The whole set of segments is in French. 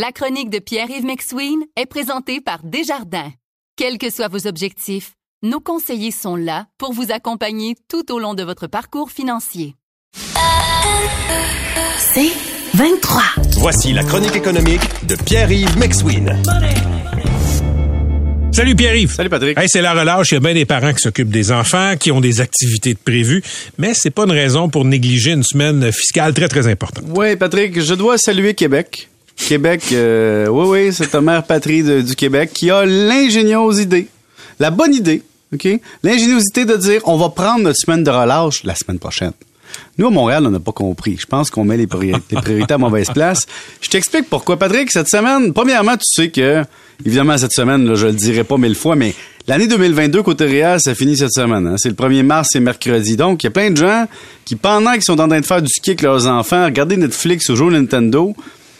La chronique de Pierre-Yves McSween est présentée par Desjardins. Quels que soient vos objectifs, nos conseillers sont là pour vous accompagner tout au long de votre parcours financier. C'est 23. Voici la chronique économique de Pierre-Yves McSween. Salut Pierre-Yves. Salut Patrick. Hey, c'est la relâche. Il y a bien des parents qui s'occupent des enfants, qui ont des activités de prévues, mais c'est pas une raison pour négliger une semaine fiscale très, très importante. Oui, Patrick, je dois saluer Québec. Québec, euh, oui, oui, c'est ta mère patrie du Québec qui a l'ingénieuse idée, la bonne idée, OK? L'ingéniosité de dire on va prendre notre semaine de relâche la semaine prochaine. Nous, à Montréal, on n'a pas compris. Je pense qu'on met les priorités à mauvaise place. Je t'explique pourquoi, Patrick. Cette semaine, premièrement, tu sais que, évidemment, cette semaine, là, je le dirai pas mille fois, mais l'année 2022, côté réel, ça finit cette semaine. hein. C'est le 1er mars, c'est mercredi. Donc, il y a plein de gens qui, pendant qu'ils sont en train de faire du ski avec leurs enfants, regarder Netflix ou jouer au Nintendo,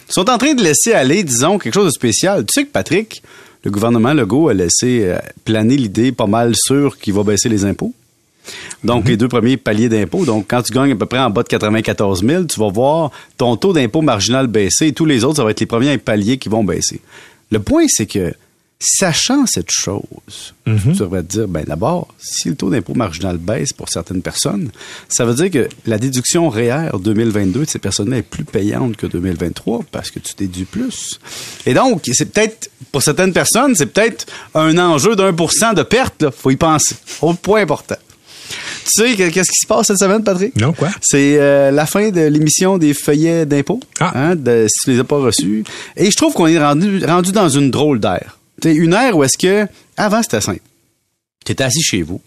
sont en train de laisser aller, disons, quelque chose de spécial. Tu sais que, Patrick, le gouvernement Legault a laissé euh, planer l'idée pas mal sûre qu'il va baisser les impôts. Donc, les deux premiers paliers d'impôts. Donc, quand tu gagnes à peu près en bas de 94 000, tu vas voir ton taux d'impôt marginal baisser et tous les autres, ça va être les premiers paliers qui vont baisser. Le point, c'est que, sachant cette chose, tu devrais te dire, ben d'abord, si le taux d'impôt marginal baisse pour certaines personnes, ça veut dire que la déduction REER 2022 de ces personnes-là est plus payante que 2023 parce que tu déduis plus. Et donc, c'est peut-être, pour certaines personnes, c'est peut-être un enjeu d'un pour cent de perte, là. Faut y penser. Autre point important. Tu sais, que- qu'est-ce qui se passe cette semaine, Patrick? Non, quoi? C'est euh, la fin de l'émission des feuillets d'impôts, Ah. hein, de, si tu les as pas reçus. Et je trouve qu'on est rendu, rendu dans une drôle d'air. Une ère où est-ce que, avant, c'était simple. Tu étais assis chez vous,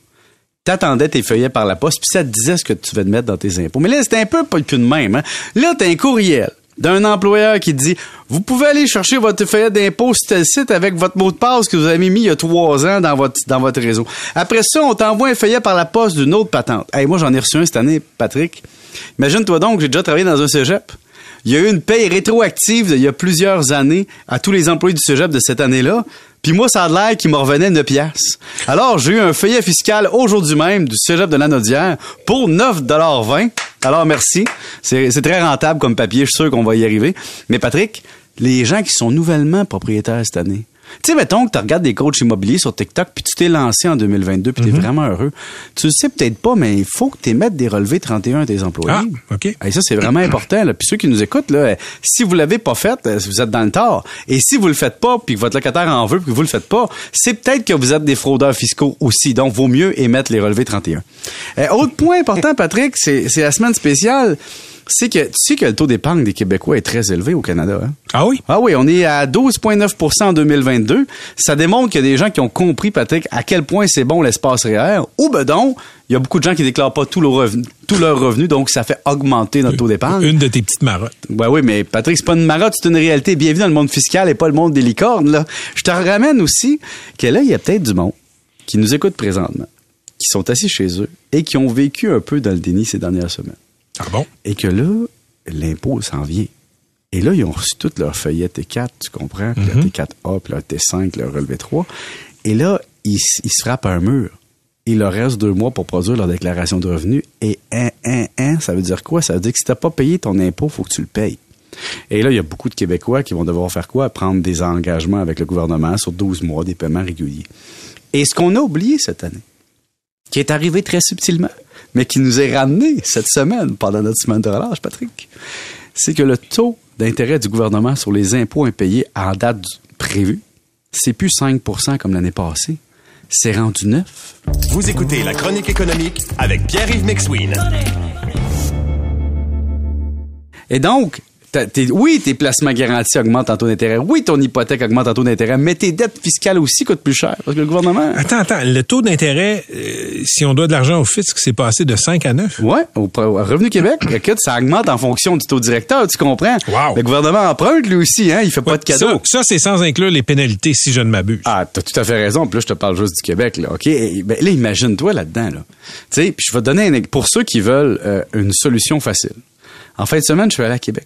t'attendais tes feuillets par la poste, puis ça te disait ce que tu devais te mettre dans tes impôts. Mais là, c'était un peu pas plus de même. Hein? Là, t'as un courriel d'un employeur qui dit vous pouvez aller chercher votre feuillet d'impôt sur tel site avec votre mot de passe que vous avez mis il y a trois ans dans votre dans votre réseau. Après ça, on t'envoie un feuillet par la poste d'une autre patente. Hey, moi, j'en ai reçu un cette année, Patrick. Imagine-toi donc, j'ai déjà travaillé dans un cégep. Il y a eu une paye rétroactive il y a plusieurs années à tous les employés du cégep de cette année-là. Puis moi, ça a l'air qu'il me revenait 9 piastres. Alors, j'ai eu un feuillet fiscal aujourd'hui même du cégep de Lanaudière pour 9,20 Alors, merci. C'est c'est très rentable comme papier. Je suis sûr qu'on va y arriver. Mais Patrick, les gens qui sont nouvellement propriétaires cette année, tu sais, mettons que tu regardes des coachs immobiliers sur TikTok, puis tu t'es lancé en 2022, puis tu es vraiment heureux. Tu le sais peut-être pas, mais il faut que tu émettes des relevés 31 à tes employés. Ah, OK. Et ça, c'est vraiment important. Là. Puis ceux qui nous écoutent, là, si vous l'avez pas fait, euh, vous êtes dans le tort. Et si vous le faites pas, puis que votre locataire en veut, puis que vous le faites pas, c'est peut-être que vous êtes des fraudeurs fiscaux aussi. Donc, vaut mieux émettre les relevés 31. Euh, autre point important, Patrick, c'est la semaine spéciale. C'est que tu sais que le taux d'épargne des Québécois est très élevé au Canada. Hein? Ah oui? Ah oui, on est à 12,9% en 2022. Ça démontre qu'il y a des gens qui ont compris, Patrick, à quel point c'est bon l'espace réel. Ou ben donc, il y a beaucoup de gens qui déclarent pas tous leurs revenus, donc ça fait augmenter notre taux d'épargne. Une de tes petites marottes. Ouais, oui, mais Patrick, c'est pas une marotte, c'est une réalité. Bienvenue dans le monde fiscal et pas le monde des licornes, là. Je te ramène aussi que là, il y a peut-être du monde qui nous écoute présentement, qui sont assis chez eux et qui ont vécu un peu dans le déni ces dernières semaines. Ah bon? Et que là, l'impôt s'en vient. Et là, ils ont reçu toutes leurs feuillets T4, tu comprends? Puis leur T4A, puis leur T5, leur relevé 3. Et là, ils, ils se frappent à un mur. Il leur reste deux mois pour produire leur déclaration de revenus. Et un, un, un, ça veut dire quoi? Ça veut dire que si t'as pas payé ton impôt, faut que tu le payes. Et là, il y a beaucoup de Québécois qui vont devoir faire quoi? Prendre des engagements avec le gouvernement sur 12 mois, des paiements réguliers. Et ce qu'on a oublié cette année, qui est arrivé très subtilement, mais qui nous est ramené cette semaine pendant notre semaine de relâche, Patrick, c'est que le taux d'intérêt du gouvernement sur les impôts impayés en date prévue, c'est plus 5% comme l'année passée. C'est rendu 9. Vous écoutez la chronique économique avec Pierre-Yves McSween. Et donc, tes- oui, tes placements garantis augmentent en taux d'intérêt. Oui, ton hypothèque augmente en taux d'intérêt, mais tes dettes fiscales aussi coûtent plus cher parce que le gouvernement... Attends, attends. Le taux d'intérêt, euh, si on doit de l'argent au fisc, c'est passé de 5 à 9. Ouais, au, au Revenu Québec, écoute, ça augmente en fonction du taux directeur, tu comprends? Wow. Le gouvernement emprunte lui aussi, hein, il fait pas de cadeaux. Ça, ça, c'est sans inclure les pénalités, si je ne m'abuse. Ah, t'as tout à fait raison. Puis là, je te parle juste du Québec, là. OK? Et, ben, là, imagine-toi là-dedans, là. Tu sais, puis je vais te donner un, pour ceux qui veulent euh, une solution facile. En fin de semaine, je suis allé à Québec.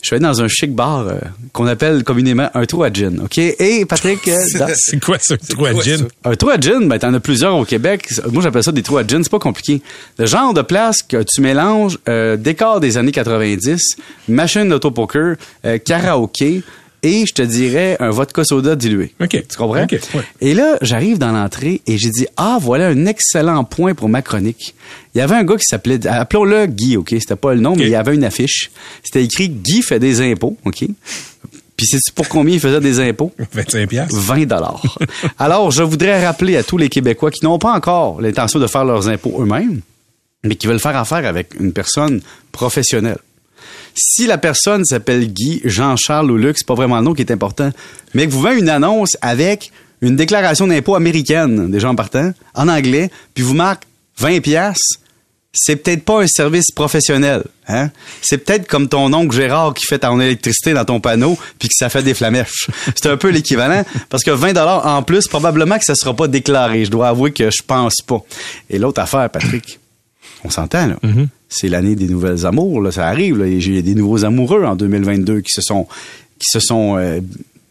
Je suis allé dans un chic bar euh, qu'on appelle communément un trou à gin, OK? Et Patrick, euh, dans- C'est quoi ça, toi, gin? un trou à gin, ben, t'en as plusieurs au Québec. Moi, j'appelle ça des trous à gin. C'est pas compliqué. Le genre de place que tu mélanges euh, décor des années 90, machine d'autopoker, euh, karaoké, et je te dirais un vodka soda dilué. OK. Tu comprends? OK, ouais. Et là, j'arrive dans l'entrée et j'ai dit, ah, voilà un excellent point pour ma chronique. Il y avait un gars qui s'appelait, appelons-le Guy, OK? C'était pas le nom, mais il y avait une affiche. C'était écrit Guy fait des impôts, OK? Puis c'est pour combien il faisait des impôts? 25 piastres. 20 dollars. Alors, je voudrais rappeler à tous les Québécois qui n'ont pas encore l'intention de faire leurs impôts eux-mêmes, mais qui veulent faire affaire avec une personne professionnelle. Si la personne s'appelle Guy, Jean-Charles ou Luc, c'est pas vraiment le nom qui est important, mais que vous voyez une annonce avec une déclaration d'impôt américaine, des gens partant, en anglais, puis vous marque 20 pièces, c'est peut-être pas un service professionnel. Hein? C'est peut-être comme ton oncle Gérard qui fait ton électricité dans ton panneau puis que ça fait des flamèches. C'est un peu l'équivalent parce que 20 dollars en plus, probablement que ça sera pas déclaré. Je dois avouer que je pense pas. Et l'autre affaire, Patrick, on s'entend là. C'est l'année des nouvelles amours. Là, ça arrive. A des nouveaux amoureux en 2022 qui se sont qui se sont euh,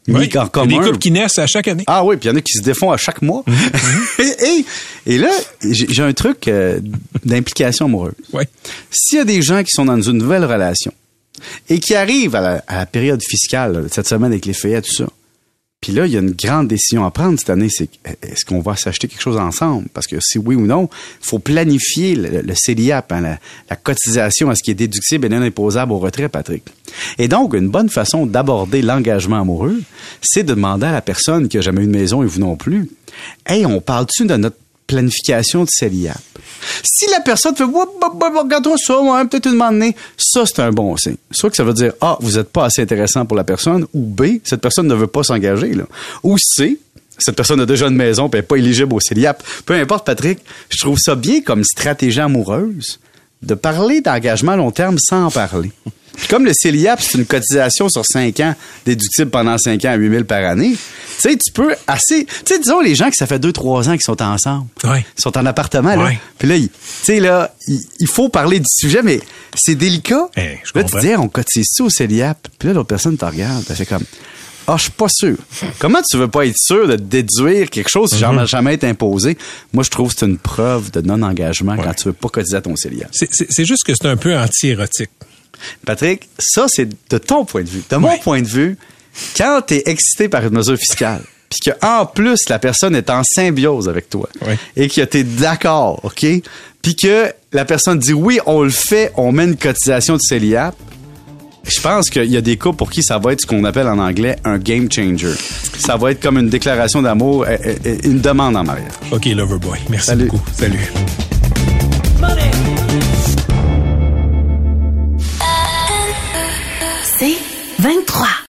Oui. en Il y a commun. Des couples qui naissent à chaque année. Ah oui, puis il y en a qui se défont à chaque mois. et, et- et là, j'ai j'ai un truc euh, d'implication amoureuse. Ouais. S'il y a des gens qui sont dans une nouvelle relation et qui arrivent à la, à la période fiscale, là, cette semaine avec les fêtes, tout ça, puis là, il y a une grande décision à prendre cette année, c'est est-ce qu'on va s'acheter quelque chose ensemble? Parce que si oui ou non, il faut planifier le, le CELIAP, hein, la, la cotisation à ce qui est déductible et non imposable au retrait, Patrick. Et donc, une bonne façon d'aborder l'engagement amoureux, c'est de demander à la personne qui a jamais eu de maison et vous non plus, hey, on parle-tu de notre planification de CELIAP? Si la personne fait, regarde-toi ça, moi, peut-être une donné, ça, c'est un bon signe. Soit que ça veut dire, A, vous n'êtes pas assez intéressant pour la personne, ou B, cette personne ne veut pas s'engager. Ou C, cette personne a déjà une maison et n'est pas éligible au CELIAP. Peu importe, Patrick, je trouve ça bien comme stratégie amoureuse de parler d'engagement à long terme sans en parler. Puis comme le CELIAP, c'est une cotisation sur 5 ans, déductible pendant 5 ans à 8 000 par année, tu sais, tu peux assez... Tu sais, disons les gens que ça fait 2-3 ans qu'ils sont ensemble. Ouais. Ils sont en appartement, là. Ouais. Puis là, il- tu sais, là, il, faut parler du sujet, mais c'est délicat. Eh, je là, tu comprends. dis, on cotise ça au CELIAP. Puis là, l'autre personne te regarde. Elle fait comme, ah, je suis pas sûr. Comment tu veux pas être sûr de déduire quelque chose si Mhm. jamais, jamais été imposé? Moi, je trouve que c'est une preuve de non-engagement quand tu veux pas cotiser à ton CELIAP. C'est- juste que c'est un peu anti-érotique. Patrick, ça, c'est de ton point de vue. De mon point de vue, quand tu es excité par une mesure fiscale, puis qu'en plus, la personne est en symbiose avec toi, Ouais. et que tu es d'accord, OK? Puis que la personne dit oui, on le fait, on met une cotisation de CELIAP, je pense qu'il y a des cas pour qui ça va être ce qu'on appelle en anglais un game changer. Ça va être comme une déclaration d'amour, euh, euh, une demande en mariage. OK, Loverboy. Merci Salut. beaucoup. Salut. C'est 23.